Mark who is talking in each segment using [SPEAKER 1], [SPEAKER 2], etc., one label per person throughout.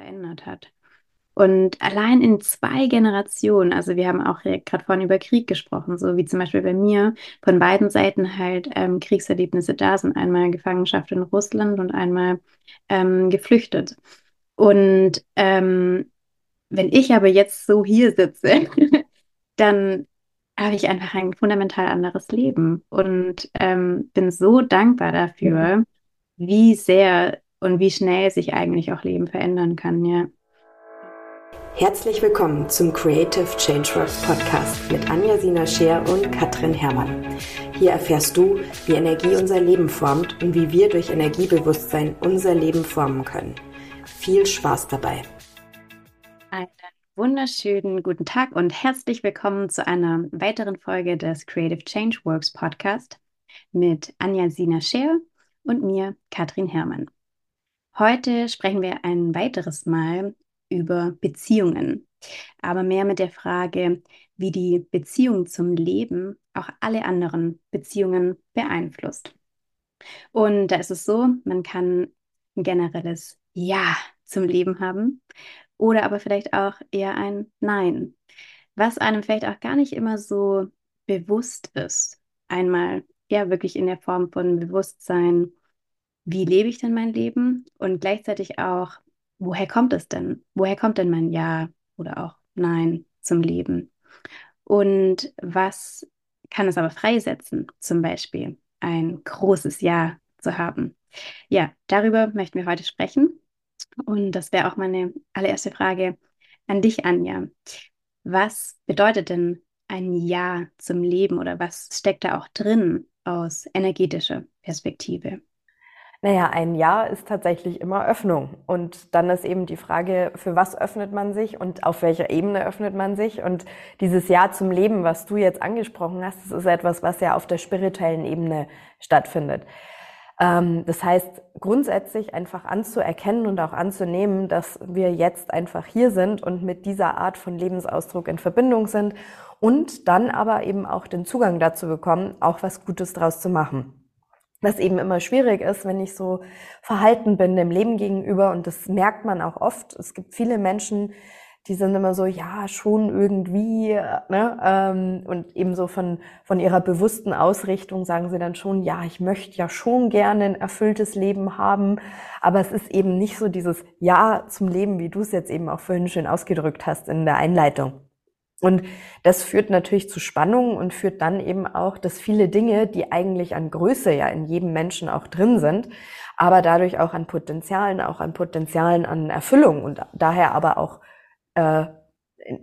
[SPEAKER 1] verändert hat. Und allein in zwei Generationen, also wir haben auch gerade vorhin über Krieg gesprochen, so wie zum Beispiel bei mir, von beiden Seiten halt ähm, Kriegserlebnisse da sind. Einmal Gefangenschaft in Russland und einmal ähm, geflüchtet. Und ähm, wenn ich aber jetzt so hier sitze, dann habe ich einfach ein fundamental anderes Leben und ähm, bin so dankbar dafür, wie sehr und wie schnell sich eigentlich auch Leben verändern kann, ja.
[SPEAKER 2] Herzlich willkommen zum Creative Changeworks Podcast mit Anja Sina Scheer und Katrin Herrmann. Hier erfährst du, wie Energie unser Leben formt und wie wir durch Energiebewusstsein unser Leben formen können. Viel Spaß dabei.
[SPEAKER 1] Einen wunderschönen guten Tag und herzlich willkommen zu einer weiteren Folge des Creative Changeworks Podcast mit Anja Sina Scheer und mir, Katrin Herrmann. Heute sprechen wir ein weiteres Mal über Beziehungen, aber mehr mit der Frage, wie die Beziehung zum Leben auch alle anderen Beziehungen beeinflusst. Und da ist es so, man kann ein generelles Ja zum Leben haben oder aber vielleicht auch eher ein Nein, was einem vielleicht auch gar nicht immer so bewusst ist. Einmal ja wirklich in der Form von Bewusstsein, wie lebe ich denn mein Leben und gleichzeitig auch, woher kommt es denn? Woher kommt denn mein Ja oder auch Nein zum Leben? Und was kann es aber freisetzen, zum Beispiel ein großes Ja zu haben? Ja, darüber möchten wir heute sprechen. Und das wäre auch meine allererste Frage an dich, Anja. Was bedeutet denn ein Ja zum Leben oder was steckt da auch drin aus energetischer Perspektive?
[SPEAKER 3] Naja, ein Ja ist tatsächlich immer Öffnung. Und dann ist eben die Frage, für was öffnet man sich und auf welcher Ebene öffnet man sich? Und dieses Ja zum Leben, was du jetzt angesprochen hast, das ist etwas, was ja auf der spirituellen Ebene stattfindet. Ähm, das heißt, grundsätzlich einfach anzuerkennen und auch anzunehmen, dass wir jetzt einfach hier sind und mit dieser Art von Lebensausdruck in Verbindung sind und dann aber eben auch den Zugang dazu bekommen, auch was Gutes draus zu machen was eben immer schwierig ist, wenn ich so verhalten bin dem Leben gegenüber und das merkt man auch oft. Es gibt viele Menschen, die sind immer so, ja, schon irgendwie, ne? Ähm, und eben so von, von ihrer bewussten Ausrichtung sagen sie dann schon, ja, ich möchte ja schon gerne ein erfülltes Leben haben, aber es ist eben nicht so dieses Ja zum Leben, wie du es jetzt eben auch vorhin schön ausgedrückt hast in der Einleitung. Und das führt natürlich zu Spannungen und führt dann eben auch, dass viele Dinge, die eigentlich an Größe ja in jedem Menschen auch drin sind, aber dadurch auch an Potenzialen, auch an Potenzialen an Erfüllung und daher aber auch äh,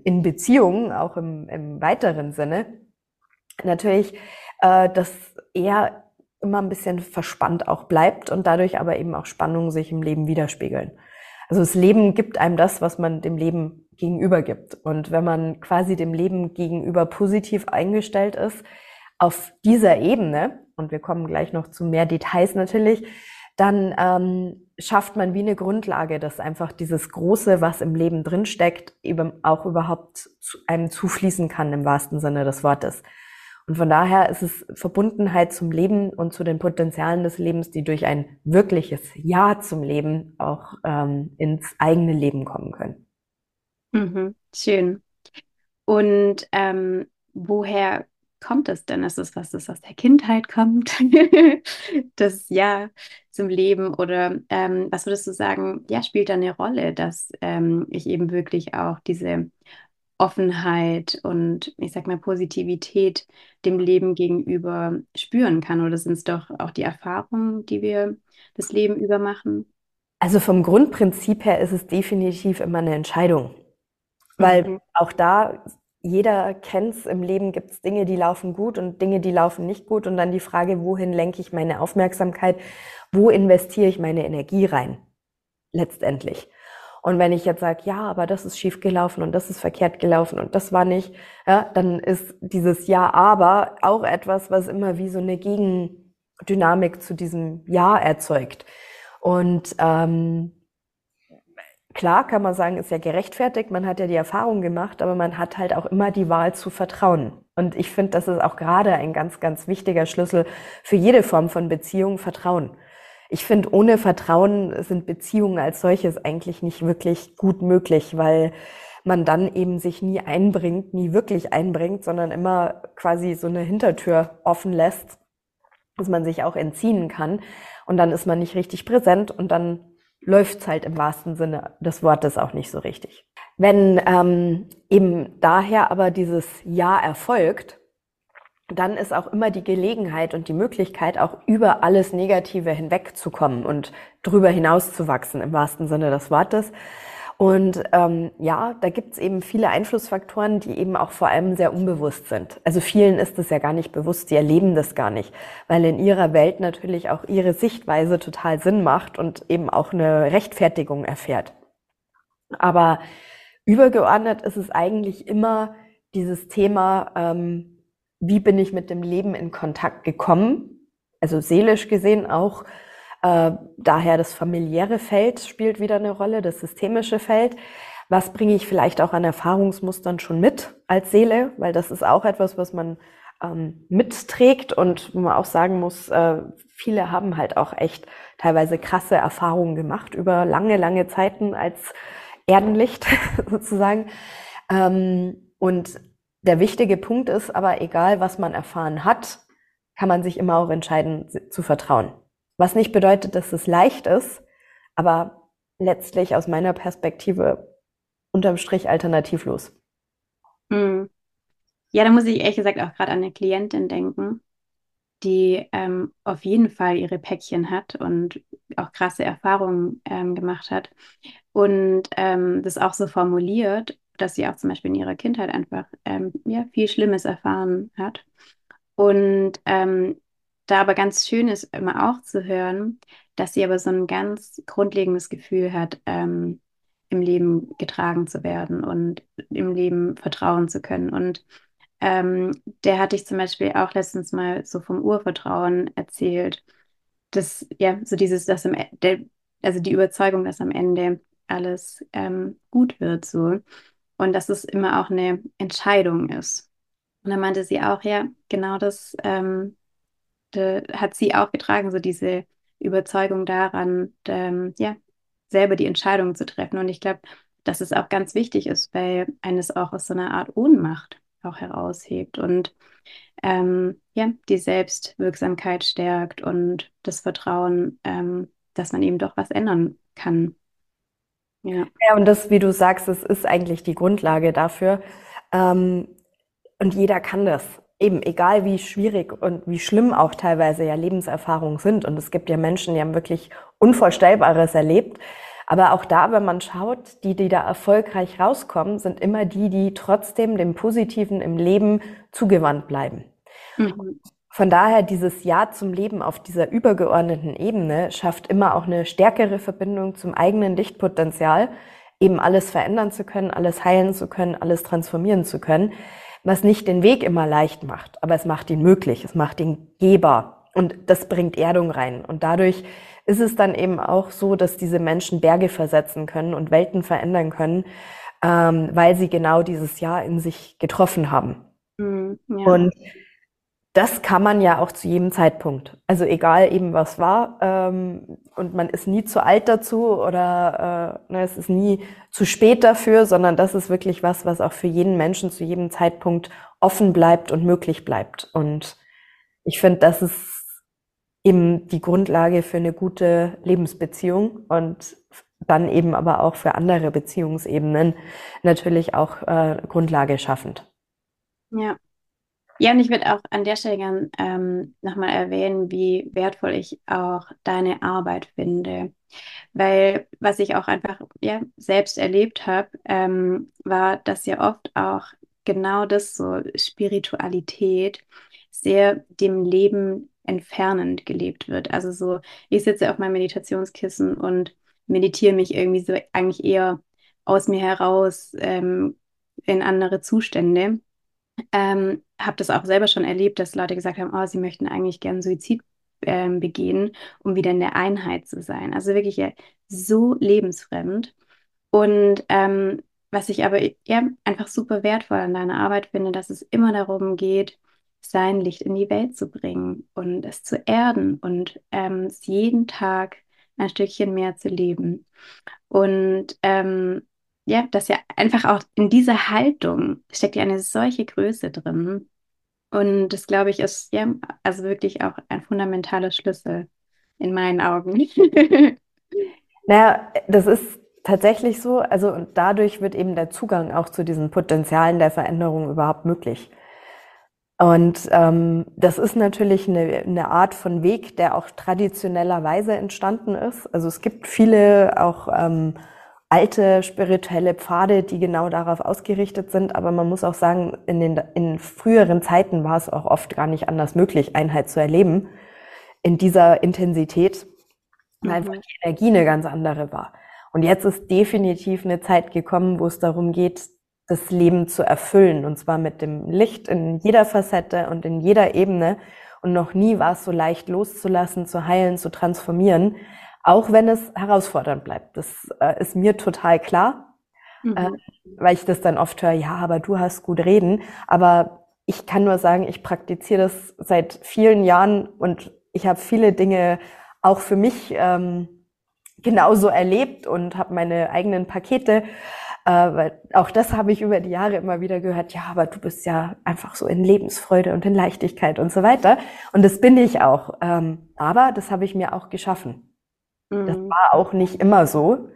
[SPEAKER 3] in Beziehungen, auch im, im weiteren Sinne, natürlich äh, das eher immer ein bisschen verspannt auch bleibt und dadurch aber eben auch Spannungen sich im Leben widerspiegeln. Also das Leben gibt einem das, was man dem Leben gegenüber gibt. Und wenn man quasi dem Leben gegenüber positiv eingestellt ist, auf dieser Ebene, und wir kommen gleich noch zu mehr Details natürlich, dann ähm, schafft man wie eine Grundlage, dass einfach dieses Große, was im Leben drinsteckt, eben auch überhaupt zu einem zufließen kann im wahrsten Sinne des Wortes. Und von daher ist es Verbundenheit zum Leben und zu den Potenzialen des Lebens, die durch ein wirkliches Ja zum Leben auch ähm, ins eigene Leben kommen können.
[SPEAKER 1] Mhm, schön. Und ähm, woher kommt es denn? Ist es was, das aus der Kindheit kommt? das Ja zum Leben? Oder ähm, was würdest du sagen, ja, spielt da eine Rolle, dass ähm, ich eben wirklich auch diese Offenheit und ich sag mal Positivität dem Leben gegenüber spüren kann? Oder sind es doch auch die Erfahrungen, die wir das Leben über machen?
[SPEAKER 3] Also vom Grundprinzip her ist es definitiv immer eine Entscheidung. Weil mhm. auch da, jeder kennt es, im Leben gibt es Dinge, die laufen gut und Dinge, die laufen nicht gut. Und dann die Frage, wohin lenke ich meine Aufmerksamkeit, wo investiere ich meine Energie rein, letztendlich. Und wenn ich jetzt sage, ja, aber das ist schief gelaufen und das ist verkehrt gelaufen und das war nicht, ja, dann ist dieses Ja, aber auch etwas, was immer wie so eine Gegendynamik zu diesem Ja erzeugt. Und ähm, Klar kann man sagen, ist ja gerechtfertigt, man hat ja die Erfahrung gemacht, aber man hat halt auch immer die Wahl zu vertrauen. Und ich finde, das ist auch gerade ein ganz, ganz wichtiger Schlüssel für jede Form von Beziehung, Vertrauen. ich finde, ohne Vertrauen sind Beziehungen als solches eigentlich nicht wirklich gut möglich, weil man dann eben sich nie einbringt, nie wirklich einbringt, sondern immer quasi so eine Hintertür offen lässt, dass man sich auch entziehen kann. Und dann ist man nicht richtig präsent und dann läuft's halt im wahrsten Sinne des Wortes auch nicht so richtig. Wenn ähm, eben daher aber dieses Ja erfolgt, dann ist auch immer die Gelegenheit und die Möglichkeit, auch über alles Negative hinwegzukommen und drüber hinauszuwachsen im wahrsten Sinne des Wortes. Und ähm, ja, da gibt's eben viele Einflussfaktoren, die eben auch vor allem sehr unbewusst sind. Also vielen ist es ja gar nicht bewusst, sie erleben das gar nicht, weil in ihrer Welt natürlich auch ihre Sichtweise total Sinn macht und eben auch eine Rechtfertigung erfährt. Aber übergeordnet ist es eigentlich immer dieses Thema, ähm, wie bin ich mit dem Leben in Kontakt gekommen? Also seelisch gesehen auch äh, daher das familiäre Feld spielt wieder eine Rolle, das systemische Feld. Was bringe ich vielleicht auch an Erfahrungsmustern schon mit als Seele? Weil das ist auch etwas, was man ähm, mitträgt und wo man auch sagen muss, äh, viele haben halt auch echt teilweise krasse Erfahrungen gemacht über lange, lange Zeiten als Erdenlicht sozusagen. Ähm, und der wichtige Punkt ist aber, egal was man erfahren hat, kann man sich immer auch entscheiden zu vertrauen. Was nicht bedeutet, dass es leicht ist, aber letztlich aus meiner Perspektive unterm Strich alternativlos.
[SPEAKER 1] Mhm. Ja, da muss ich ehrlich gesagt auch gerade an eine Klientin denken, die ähm, auf jeden Fall ihre Päckchen hat und auch krasse Erfahrungen ähm, gemacht hat und ähm, das auch so formuliert, dass sie auch zum Beispiel in ihrer Kindheit einfach ähm, ja, viel Schlimmes erfahren hat. Und ähm, da aber ganz schön ist, immer auch zu hören, dass sie aber so ein ganz grundlegendes Gefühl hat, ähm, im Leben getragen zu werden und im Leben vertrauen zu können. Und ähm, der hatte ich zum Beispiel auch letztens mal so vom Urvertrauen erzählt. Das, ja, so dieses, dass am Ende, also die Überzeugung, dass am Ende alles ähm, gut wird, so. Und dass es immer auch eine Entscheidung ist. Und dann meinte sie auch, ja, genau das ähm, hat sie auch getragen, so diese Überzeugung daran, ähm, ja, selber die Entscheidung zu treffen. Und ich glaube, dass es auch ganz wichtig ist, weil eines auch aus so einer Art Ohnmacht auch heraushebt und ähm, ja, die Selbstwirksamkeit stärkt und das Vertrauen, ähm, dass man eben doch was ändern kann.
[SPEAKER 3] Ja. ja, und das, wie du sagst, es ist eigentlich die Grundlage dafür. Ähm, und jeder kann das eben egal wie schwierig und wie schlimm auch teilweise ja Lebenserfahrungen sind. Und es gibt ja Menschen, die haben wirklich Unvorstellbares erlebt. Aber auch da, wenn man schaut, die, die da erfolgreich rauskommen, sind immer die, die trotzdem dem Positiven im Leben zugewandt bleiben. Mhm. Von daher dieses Ja zum Leben auf dieser übergeordneten Ebene schafft immer auch eine stärkere Verbindung zum eigenen Lichtpotenzial, eben alles verändern zu können, alles heilen zu können, alles transformieren zu können was nicht den Weg immer leicht macht, aber es macht ihn möglich, es macht ihn Geber und das bringt Erdung rein. Und dadurch ist es dann eben auch so, dass diese Menschen Berge versetzen können und Welten verändern können, ähm, weil sie genau dieses Jahr in sich getroffen haben. Mhm, ja. Und das kann man ja auch zu jedem Zeitpunkt. Also egal eben was war ähm, und man ist nie zu alt dazu oder äh, ne, es ist nie zu spät dafür, sondern das ist wirklich was, was auch für jeden Menschen zu jedem Zeitpunkt offen bleibt und möglich bleibt. Und ich finde, das ist eben die Grundlage für eine gute Lebensbeziehung und dann eben aber auch für andere Beziehungsebenen natürlich auch äh, Grundlage schaffend.
[SPEAKER 1] Ja. Ja, und ich würde auch an der Stelle gern ähm, nochmal erwähnen, wie wertvoll ich auch deine Arbeit finde. Weil was ich auch einfach ja, selbst erlebt habe, ähm, war, dass ja oft auch genau das so Spiritualität sehr dem Leben entfernend gelebt wird. Also so, ich sitze auf meinem Meditationskissen und meditiere mich irgendwie so eigentlich eher aus mir heraus ähm, in andere Zustände. Ähm, habe das auch selber schon erlebt, dass Leute gesagt haben, oh, sie möchten eigentlich gern Suizid ähm, begehen, um wieder in der Einheit zu sein. Also wirklich ja, so lebensfremd. Und ähm, was ich aber ja, einfach super wertvoll an deiner Arbeit finde, dass es immer darum geht, sein Licht in die Welt zu bringen und es zu erden und ähm, es jeden Tag ein Stückchen mehr zu leben. Und ähm, ja, dass ja einfach auch in dieser Haltung steckt ja eine solche Größe drin. Und das, glaube ich, ist ja also wirklich auch ein fundamentaler Schlüssel in meinen Augen.
[SPEAKER 3] naja, das ist tatsächlich so. Also und dadurch wird eben der Zugang auch zu diesen Potenzialen der Veränderung überhaupt möglich. Und ähm, das ist natürlich eine, eine Art von Weg, der auch traditionellerweise entstanden ist. Also es gibt viele auch ähm, alte spirituelle Pfade, die genau darauf ausgerichtet sind. Aber man muss auch sagen, in den in früheren Zeiten war es auch oft gar nicht anders möglich, Einheit zu erleben in dieser Intensität, weil mhm. einfach die Energie eine ganz andere war. Und jetzt ist definitiv eine Zeit gekommen, wo es darum geht, das Leben zu erfüllen. Und zwar mit dem Licht in jeder Facette und in jeder Ebene. Und noch nie war es so leicht loszulassen, zu heilen, zu transformieren, auch wenn es herausfordernd bleibt. Das äh, ist mir total klar, mhm. äh, weil ich das dann oft höre, ja, aber du hast gut reden. Aber ich kann nur sagen, ich praktiziere das seit vielen Jahren und ich habe viele Dinge auch für mich ähm, genauso erlebt und habe meine eigenen Pakete äh, auch das habe ich über die Jahre immer wieder gehört, ja, aber du bist ja einfach so in Lebensfreude und in Leichtigkeit und so weiter. Und das bin ich auch. Ähm, aber das habe ich mir auch geschaffen. Mhm. Das war auch nicht immer so.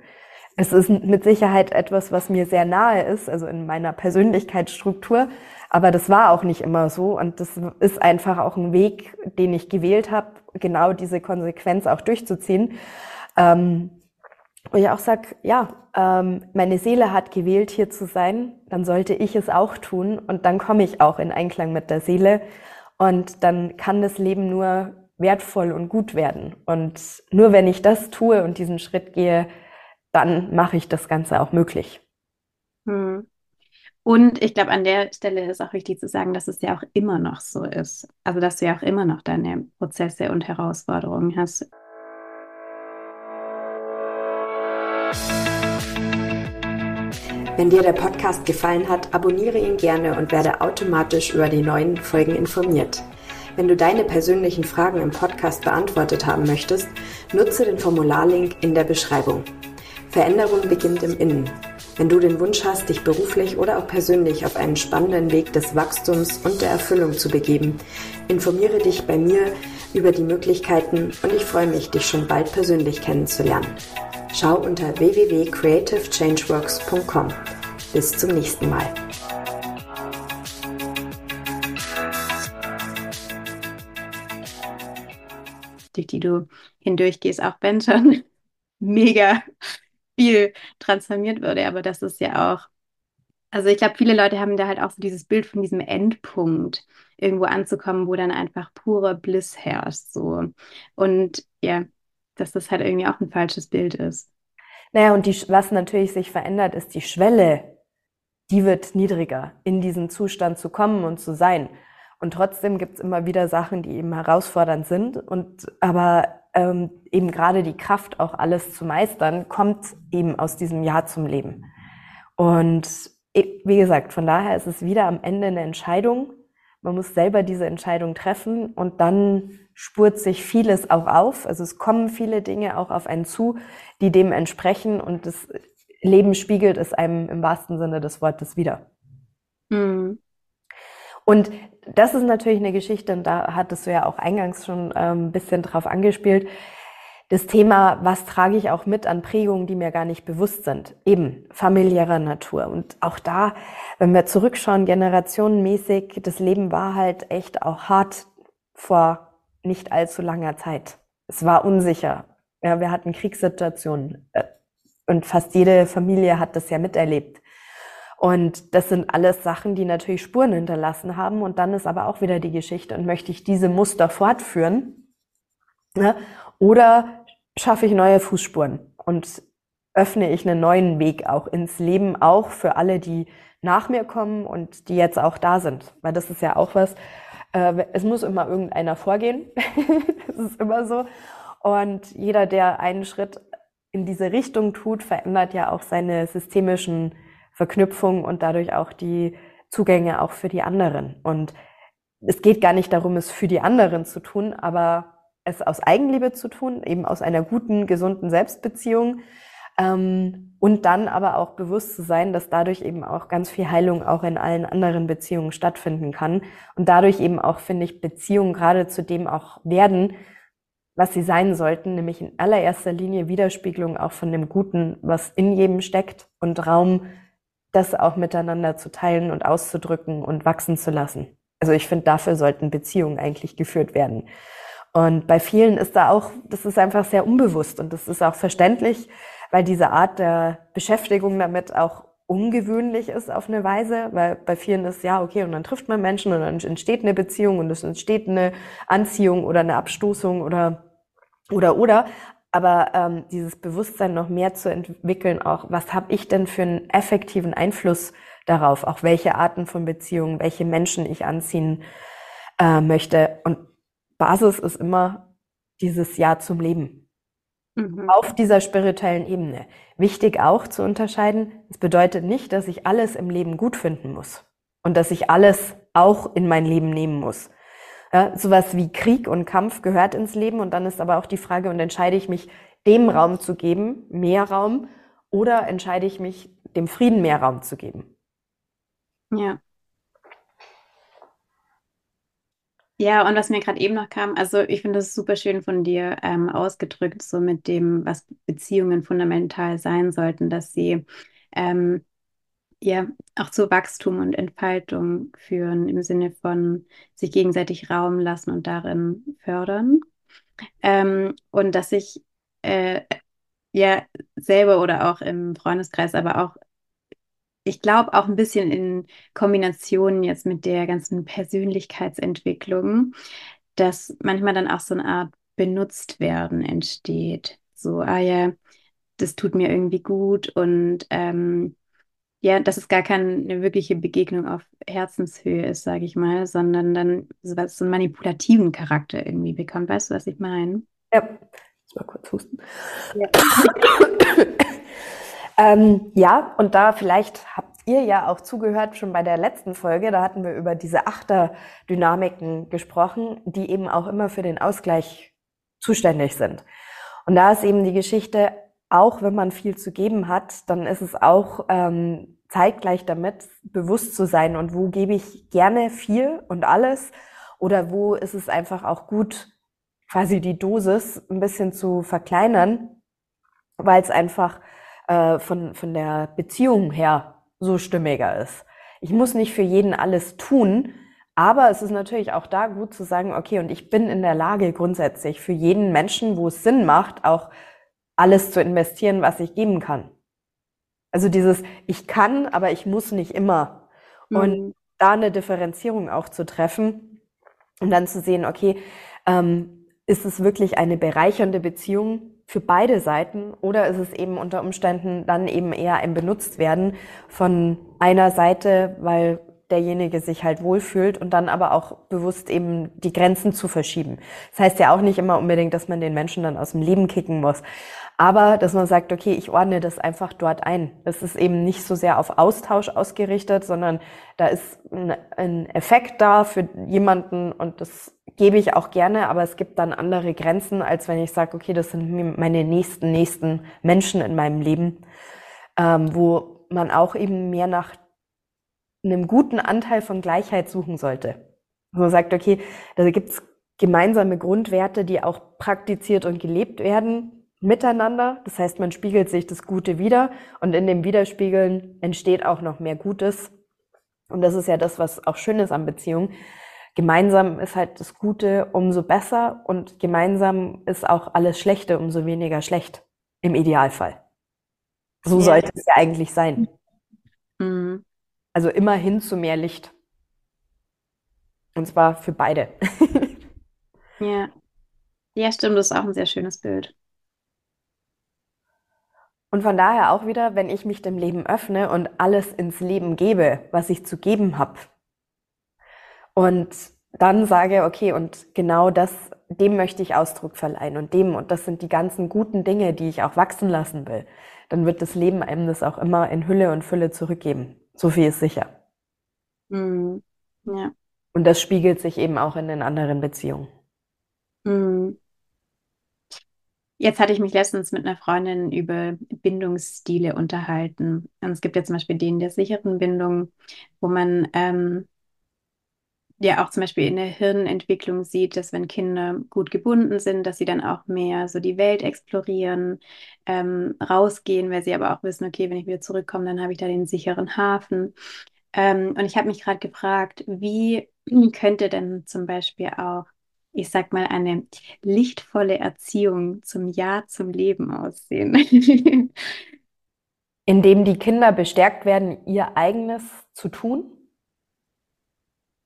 [SPEAKER 3] Es ist mit Sicherheit etwas, was mir sehr nahe ist, also in meiner Persönlichkeitsstruktur. Aber das war auch nicht immer so. Und das ist einfach auch ein Weg, den ich gewählt habe, genau diese Konsequenz auch durchzuziehen. Ähm, wo ich auch sage, ja, ähm, meine Seele hat gewählt, hier zu sein, dann sollte ich es auch tun und dann komme ich auch in Einklang mit der Seele und dann kann das Leben nur wertvoll und gut werden. Und nur wenn ich das tue und diesen Schritt gehe, dann mache ich das Ganze auch möglich.
[SPEAKER 1] Hm. Und ich glaube, an der Stelle ist auch wichtig zu sagen, dass es ja auch immer noch so ist. Also, dass du ja auch immer noch deine Prozesse und Herausforderungen hast.
[SPEAKER 2] Wenn dir der Podcast gefallen hat, abonniere ihn gerne und werde automatisch über die neuen Folgen informiert. Wenn du deine persönlichen Fragen im Podcast beantwortet haben möchtest, nutze den Formularlink in der Beschreibung. Veränderung beginnt im Innen. Wenn du den Wunsch hast, dich beruflich oder auch persönlich auf einen spannenden Weg des Wachstums und der Erfüllung zu begeben, informiere dich bei mir über die Möglichkeiten und ich freue mich, dich schon bald persönlich kennenzulernen. Schau unter www.creativechangeworks.com. Bis zum nächsten Mal.
[SPEAKER 1] Die du hindurchgehst, auch wenn schon mega viel transformiert wurde, aber das ist ja auch also ich glaube, viele Leute haben da halt auch so dieses Bild von diesem Endpunkt, irgendwo anzukommen, wo dann einfach purer Bliss herrscht. So. Und ja, dass das halt irgendwie auch ein falsches Bild ist.
[SPEAKER 3] Naja, und die, was natürlich sich verändert, ist die Schwelle, die wird niedriger, in diesen Zustand zu kommen und zu sein. Und trotzdem gibt es immer wieder Sachen, die eben herausfordernd sind. Und aber ähm, eben gerade die Kraft, auch alles zu meistern, kommt eben aus diesem Ja zum Leben. Und wie gesagt, von daher ist es wieder am Ende eine Entscheidung. Man muss selber diese Entscheidung treffen und dann spurt sich vieles auch auf. Also es kommen viele Dinge auch auf einen zu, die dem entsprechen und das Leben spiegelt es einem im wahrsten Sinne des Wortes wieder. Mhm. Und das ist natürlich eine Geschichte, und da hattest du ja auch eingangs schon ähm, ein bisschen drauf angespielt das Thema, was trage ich auch mit an Prägungen, die mir gar nicht bewusst sind, eben familiärer Natur. Und auch da, wenn wir zurückschauen, generationenmäßig, das Leben war halt echt auch hart vor nicht allzu langer Zeit. Es war unsicher. Ja, wir hatten Kriegssituationen äh, und fast jede Familie hat das ja miterlebt. Und das sind alles Sachen, die natürlich Spuren hinterlassen haben. Und dann ist aber auch wieder die Geschichte und möchte ich diese Muster fortführen? Ja? Oder schaffe ich neue Fußspuren und öffne ich einen neuen Weg auch ins Leben, auch für alle, die nach mir kommen und die jetzt auch da sind. Weil das ist ja auch was, äh, es muss immer irgendeiner vorgehen. das ist immer so. Und jeder, der einen Schritt in diese Richtung tut, verändert ja auch seine systemischen Verknüpfungen und dadurch auch die Zugänge auch für die anderen. Und es geht gar nicht darum, es für die anderen zu tun, aber es aus Eigenliebe zu tun, eben aus einer guten, gesunden Selbstbeziehung. Ähm, und dann aber auch bewusst zu sein, dass dadurch eben auch ganz viel Heilung auch in allen anderen Beziehungen stattfinden kann. Und dadurch eben auch, finde ich, Beziehungen gerade zu dem auch werden, was sie sein sollten, nämlich in allererster Linie Widerspiegelung auch von dem Guten, was in jedem steckt und Raum, das auch miteinander zu teilen und auszudrücken und wachsen zu lassen. Also ich finde, dafür sollten Beziehungen eigentlich geführt werden. Und bei vielen ist da auch, das ist einfach sehr unbewusst und das ist auch verständlich, weil diese Art der Beschäftigung damit auch ungewöhnlich ist auf eine Weise, weil bei vielen ist ja okay und dann trifft man Menschen und dann entsteht eine Beziehung und es entsteht eine Anziehung oder eine Abstoßung oder oder oder aber ähm, dieses Bewusstsein noch mehr zu entwickeln, auch was habe ich denn für einen effektiven Einfluss darauf, auch welche Arten von Beziehungen, welche Menschen ich anziehen äh, möchte und Basis ist immer dieses Ja zum Leben. Mhm. Auf dieser spirituellen Ebene. Wichtig auch zu unterscheiden, es bedeutet nicht, dass ich alles im Leben gut finden muss und dass ich alles auch in mein Leben nehmen muss. Ja, sowas wie Krieg und Kampf gehört ins Leben und dann ist aber auch die Frage, und entscheide ich mich, dem Raum zu geben, mehr Raum, oder entscheide ich mich, dem Frieden mehr Raum zu geben?
[SPEAKER 1] Ja. Ja, und was mir gerade eben noch kam, also ich finde das super schön von dir ähm, ausgedrückt, so mit dem, was Beziehungen fundamental sein sollten, dass sie ähm, ja auch zu Wachstum und Entfaltung führen im Sinne von sich gegenseitig Raum lassen und darin fördern. Ähm, und dass ich äh, ja selber oder auch im Freundeskreis, aber auch ich glaube auch ein bisschen in Kombination jetzt mit der ganzen Persönlichkeitsentwicklung, dass manchmal dann auch so eine Art Benutztwerden entsteht. So, ah ja, das tut mir irgendwie gut und ähm, ja, dass es gar keine wirkliche Begegnung auf Herzenshöhe ist, sage ich mal, sondern dann so, so einen manipulativen Charakter irgendwie bekommt. Weißt du, was ich meine?
[SPEAKER 3] Ja, ich mal kurz husten. Ja. Ähm, ja, und da vielleicht habt ihr ja auch zugehört schon bei der letzten Folge, da hatten wir über diese Achterdynamiken gesprochen, die eben auch immer für den Ausgleich zuständig sind. Und da ist eben die Geschichte, auch wenn man viel zu geben hat, dann ist es auch ähm, zeitgleich damit bewusst zu sein und wo gebe ich gerne viel und alles oder wo ist es einfach auch gut, quasi die Dosis ein bisschen zu verkleinern, weil es einfach äh, von, von der Beziehung her so stimmiger ist. Ich muss nicht für jeden alles tun, aber es ist natürlich auch da gut zu sagen, okay, und ich bin in der Lage grundsätzlich für jeden Menschen, wo es Sinn macht, auch alles zu investieren, was ich geben kann. Also dieses, ich kann, aber ich muss nicht immer. Mhm. Und da eine Differenzierung auch zu treffen und dann zu sehen, okay, ähm, ist es wirklich eine bereichernde Beziehung für beide Seiten oder ist es eben unter Umständen dann eben eher ein Benutztwerden von einer Seite, weil derjenige sich halt wohlfühlt und dann aber auch bewusst eben die Grenzen zu verschieben. Das heißt ja auch nicht immer unbedingt, dass man den Menschen dann aus dem Leben kicken muss. Aber dass man sagt, okay, ich ordne das einfach dort ein. Das ist eben nicht so sehr auf Austausch ausgerichtet, sondern da ist ein Effekt da für jemanden und das gebe ich auch gerne, aber es gibt dann andere Grenzen, als wenn ich sage, okay, das sind meine nächsten, nächsten Menschen in meinem Leben, ähm, wo man auch eben mehr nach einem guten Anteil von Gleichheit suchen sollte. Wo man sagt, okay, da gibt es gemeinsame Grundwerte, die auch praktiziert und gelebt werden miteinander. Das heißt, man spiegelt sich das Gute wieder und in dem Widerspiegeln entsteht auch noch mehr Gutes. Und das ist ja das, was auch schön ist an Beziehungen. Gemeinsam ist halt das Gute umso besser und gemeinsam ist auch alles Schlechte umso weniger schlecht. Im Idealfall. So ja. sollte es ja eigentlich sein. Mhm. Also immer hin zu mehr Licht. Und zwar für beide.
[SPEAKER 1] ja. Ja, stimmt, das ist auch ein sehr schönes Bild.
[SPEAKER 3] Und von daher auch wieder, wenn ich mich dem Leben öffne und alles ins Leben gebe, was ich zu geben habe. Und dann sage, okay, und genau das, dem möchte ich Ausdruck verleihen und dem, und das sind die ganzen guten Dinge, die ich auch wachsen lassen will, dann wird das Leben einem das auch immer in Hülle und Fülle zurückgeben. So viel ist sicher.
[SPEAKER 1] Mhm. Ja.
[SPEAKER 3] Und das spiegelt sich eben auch in den anderen Beziehungen.
[SPEAKER 1] Mhm. Jetzt hatte ich mich letztens mit einer Freundin über Bindungsstile unterhalten. Und es gibt ja zum Beispiel den der sicheren Bindung, wo man ähm, ja auch zum Beispiel in der Hirnentwicklung sieht, dass wenn Kinder gut gebunden sind, dass sie dann auch mehr so die Welt explorieren, ähm, rausgehen, weil sie aber auch wissen, okay, wenn ich wieder zurückkomme, dann habe ich da den sicheren Hafen. Ähm, und ich habe mich gerade gefragt, wie könnte denn zum Beispiel auch, ich sag mal, eine lichtvolle Erziehung zum Ja zum Leben aussehen?
[SPEAKER 3] Indem die Kinder bestärkt werden, ihr eigenes zu tun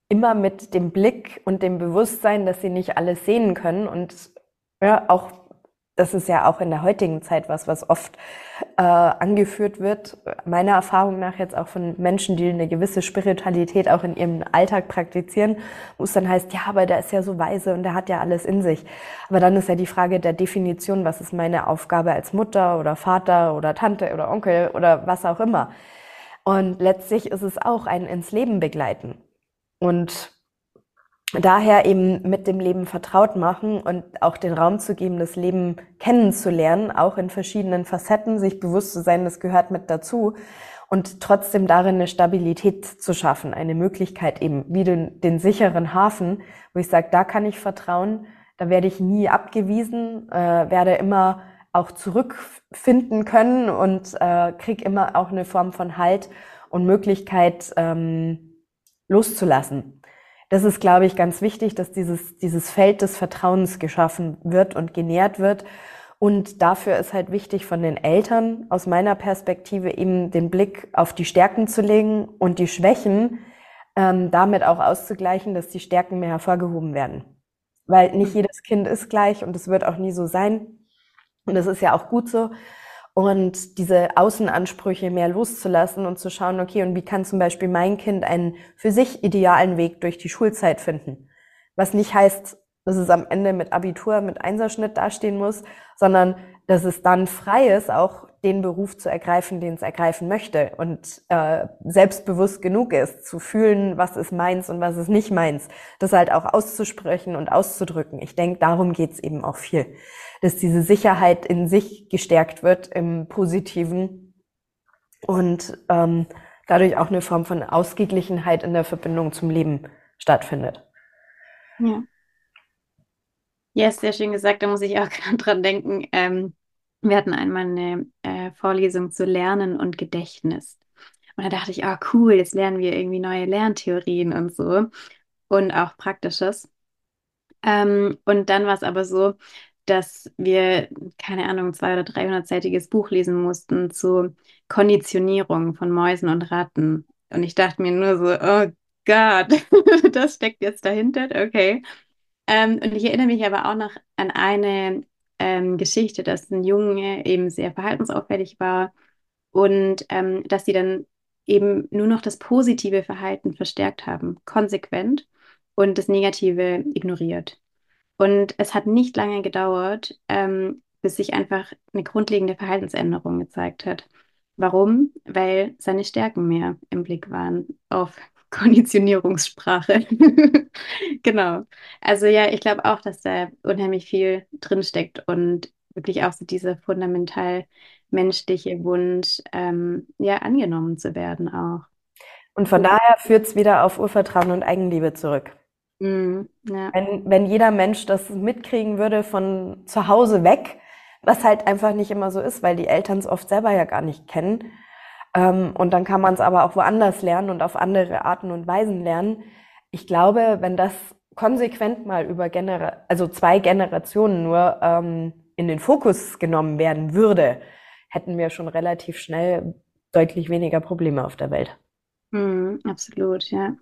[SPEAKER 3] immer mit dem Blick und dem Bewusstsein, dass sie nicht alles sehen können und ja, auch das ist ja auch in der heutigen Zeit was, was oft äh, angeführt wird, meiner Erfahrung nach jetzt auch von Menschen, die eine gewisse Spiritualität auch in ihrem Alltag praktizieren, wo es dann heißt, ja, aber der ist ja so weise und der hat ja alles in sich. Aber dann ist ja die Frage der Definition, was ist meine Aufgabe als Mutter oder Vater oder Tante oder Onkel oder was auch immer. Und letztlich ist es auch ein ins Leben begleiten. Und daher eben mit dem Leben vertraut machen und auch den Raum zu geben, das Leben kennenzulernen, auch in verschiedenen Facetten, sich bewusst zu sein, das gehört mit dazu und trotzdem darin eine Stabilität zu schaffen, eine Möglichkeit eben wie den, den sicheren Hafen, wo ich sage, da kann ich vertrauen, da werde ich nie abgewiesen, äh, werde immer auch zurückfinden können und äh, krieg immer auch eine Form von Halt und Möglichkeit, ähm, loszulassen. Das ist, glaube ich, ganz wichtig, dass dieses, dieses Feld des Vertrauens geschaffen wird und genährt wird. Und dafür ist halt wichtig von den Eltern aus meiner Perspektive eben den Blick auf die Stärken zu legen und die Schwächen ähm, damit auch auszugleichen, dass die Stärken mehr hervorgehoben werden. Weil nicht mhm. jedes Kind ist gleich und es wird auch nie so sein. Und das ist ja auch gut so und diese Außenansprüche mehr loszulassen und zu schauen, okay, und wie kann zum Beispiel mein Kind einen für sich idealen Weg durch die Schulzeit finden? Was nicht heißt, dass es am Ende mit Abitur, mit Einserschnitt dastehen muss, sondern dass es dann frei ist, auch den Beruf zu ergreifen, den es ergreifen möchte und äh, selbstbewusst genug ist, zu fühlen, was ist meins und was ist nicht meins, das halt auch auszusprechen und auszudrücken. Ich denke, darum geht's eben auch viel dass diese Sicherheit in sich gestärkt wird im Positiven und ähm, dadurch auch eine Form von Ausgeglichenheit in der Verbindung zum Leben stattfindet.
[SPEAKER 1] Ja. Ja, ist sehr schön gesagt. Da muss ich auch gerade dran denken. Ähm, wir hatten einmal eine äh, Vorlesung zu Lernen und Gedächtnis. Und da dachte ich, ah, oh, cool, jetzt lernen wir irgendwie neue Lerntheorien und so und auch Praktisches. Ähm, und dann war es aber so, dass wir, keine Ahnung, zwei- oder 300-seitiges Buch lesen mussten zu Konditionierung von Mäusen und Ratten. Und ich dachte mir nur so, oh Gott, das steckt jetzt dahinter, okay. Ähm, und ich erinnere mich aber auch noch an eine ähm, Geschichte, dass ein Junge eben sehr verhaltensauffällig war und ähm, dass sie dann eben nur noch das positive Verhalten verstärkt haben, konsequent und das Negative ignoriert. Und es hat nicht lange gedauert, ähm, bis sich einfach eine grundlegende Verhaltensänderung gezeigt hat. Warum? Weil seine Stärken mehr im Blick waren auf Konditionierungssprache. genau. Also ja, ich glaube auch, dass da unheimlich viel drinsteckt und wirklich auch so dieser fundamental menschliche Wunsch, ähm, ja, angenommen zu werden auch.
[SPEAKER 3] Und von daher führt es wieder auf Urvertrauen und Eigenliebe zurück. Mhm, ja. Wenn, wenn jeder Mensch das mitkriegen würde von zu Hause weg, was halt einfach nicht immer so ist, weil die Eltern es oft selber ja gar nicht kennen. Ähm, und dann kann man es aber auch woanders lernen und auf andere Arten und Weisen lernen. Ich glaube, wenn das konsequent mal über Genera also zwei Generationen nur ähm, in den Fokus genommen werden würde, hätten wir schon relativ schnell deutlich weniger Probleme auf der Welt.
[SPEAKER 1] Mhm, absolut, ja.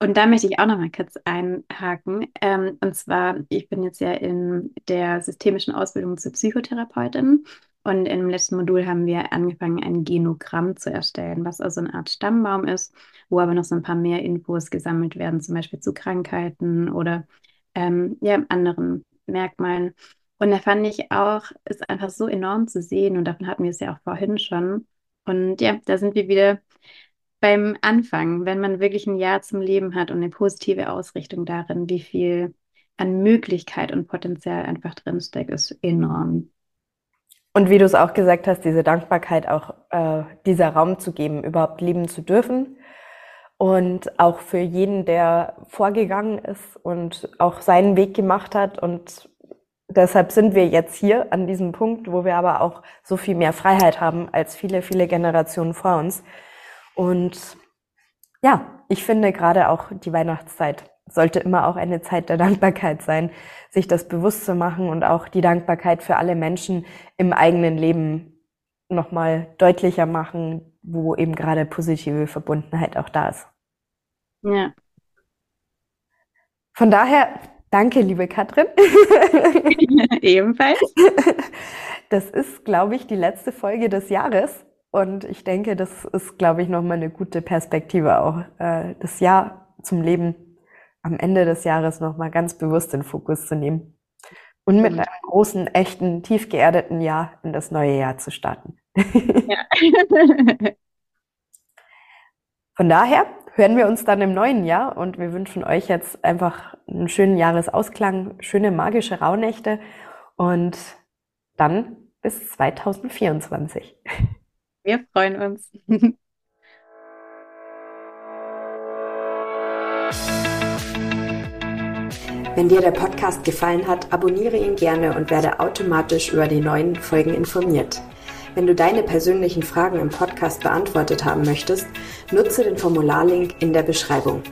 [SPEAKER 1] Und da möchte ich auch noch mal kurz einhaken. Ähm, und zwar, ich bin jetzt ja in der systemischen Ausbildung zur Psychotherapeutin. Und im letzten Modul haben wir angefangen, ein Genogramm zu erstellen, was also eine Art Stammbaum ist, wo aber noch so ein paar mehr Infos gesammelt werden, zum Beispiel zu Krankheiten oder ähm, ja, anderen Merkmalen. Und da fand ich auch, ist einfach so enorm zu sehen und davon hatten wir es ja auch vorhin schon. Und ja, da sind wir wieder beim Anfang, wenn man wirklich ein Jahr zum Leben hat und eine positive Ausrichtung darin, wie viel an Möglichkeit und Potenzial einfach drinsteckt, ist enorm.
[SPEAKER 3] Und wie du es auch gesagt hast, diese Dankbarkeit auch äh, dieser Raum zu geben, überhaupt lieben zu dürfen. Und auch für jeden, der vorgegangen ist und auch seinen Weg gemacht hat. Und deshalb sind wir jetzt hier an diesem Punkt, wo wir aber auch so viel mehr Freiheit haben als viele, viele Generationen vor uns. Und ja, ich finde gerade auch die Weihnachtszeit sollte immer auch eine Zeit der Dankbarkeit sein, sich das bewusst zu machen und auch die Dankbarkeit für alle Menschen im eigenen Leben nochmal deutlicher machen, wo eben gerade positive Verbundenheit auch da ist.
[SPEAKER 1] Ja.
[SPEAKER 3] Von daher, danke, liebe Katrin.
[SPEAKER 1] Ebenfalls.
[SPEAKER 3] Das ist, glaube ich, die letzte Folge des Jahres. Und ich denke, das ist, glaube ich, nochmal eine gute Perspektive auch, äh, das Jahr zum Leben am Ende des Jahres nochmal ganz bewusst in Fokus zu nehmen und mit einem großen, echten, tief geerdeten Jahr in das neue Jahr zu starten. Ja. Von daher hören wir uns dann im neuen Jahr und wir wünschen euch jetzt einfach einen schönen Jahresausklang, schöne magische Rauhnächte und dann bis 2024.
[SPEAKER 1] Wir freuen uns.
[SPEAKER 2] Wenn dir der Podcast gefallen hat, abonniere ihn gerne und werde automatisch über die neuen Folgen informiert. Wenn du deine persönlichen Fragen im Podcast beantwortet haben möchtest, nutze den Formularlink in der Beschreibung.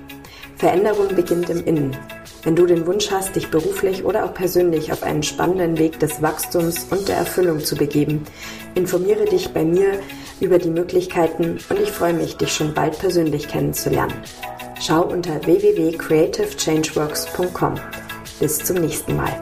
[SPEAKER 2] Veränderung beginnt im Innen. Wenn du den Wunsch hast, dich beruflich oder auch persönlich auf einen spannenden Weg des Wachstums und der Erfüllung zu begeben, informiere dich bei mir über die Möglichkeiten und ich freue mich, dich schon bald persönlich kennenzulernen. Schau unter www.creativechangeworks.com. Bis zum nächsten Mal.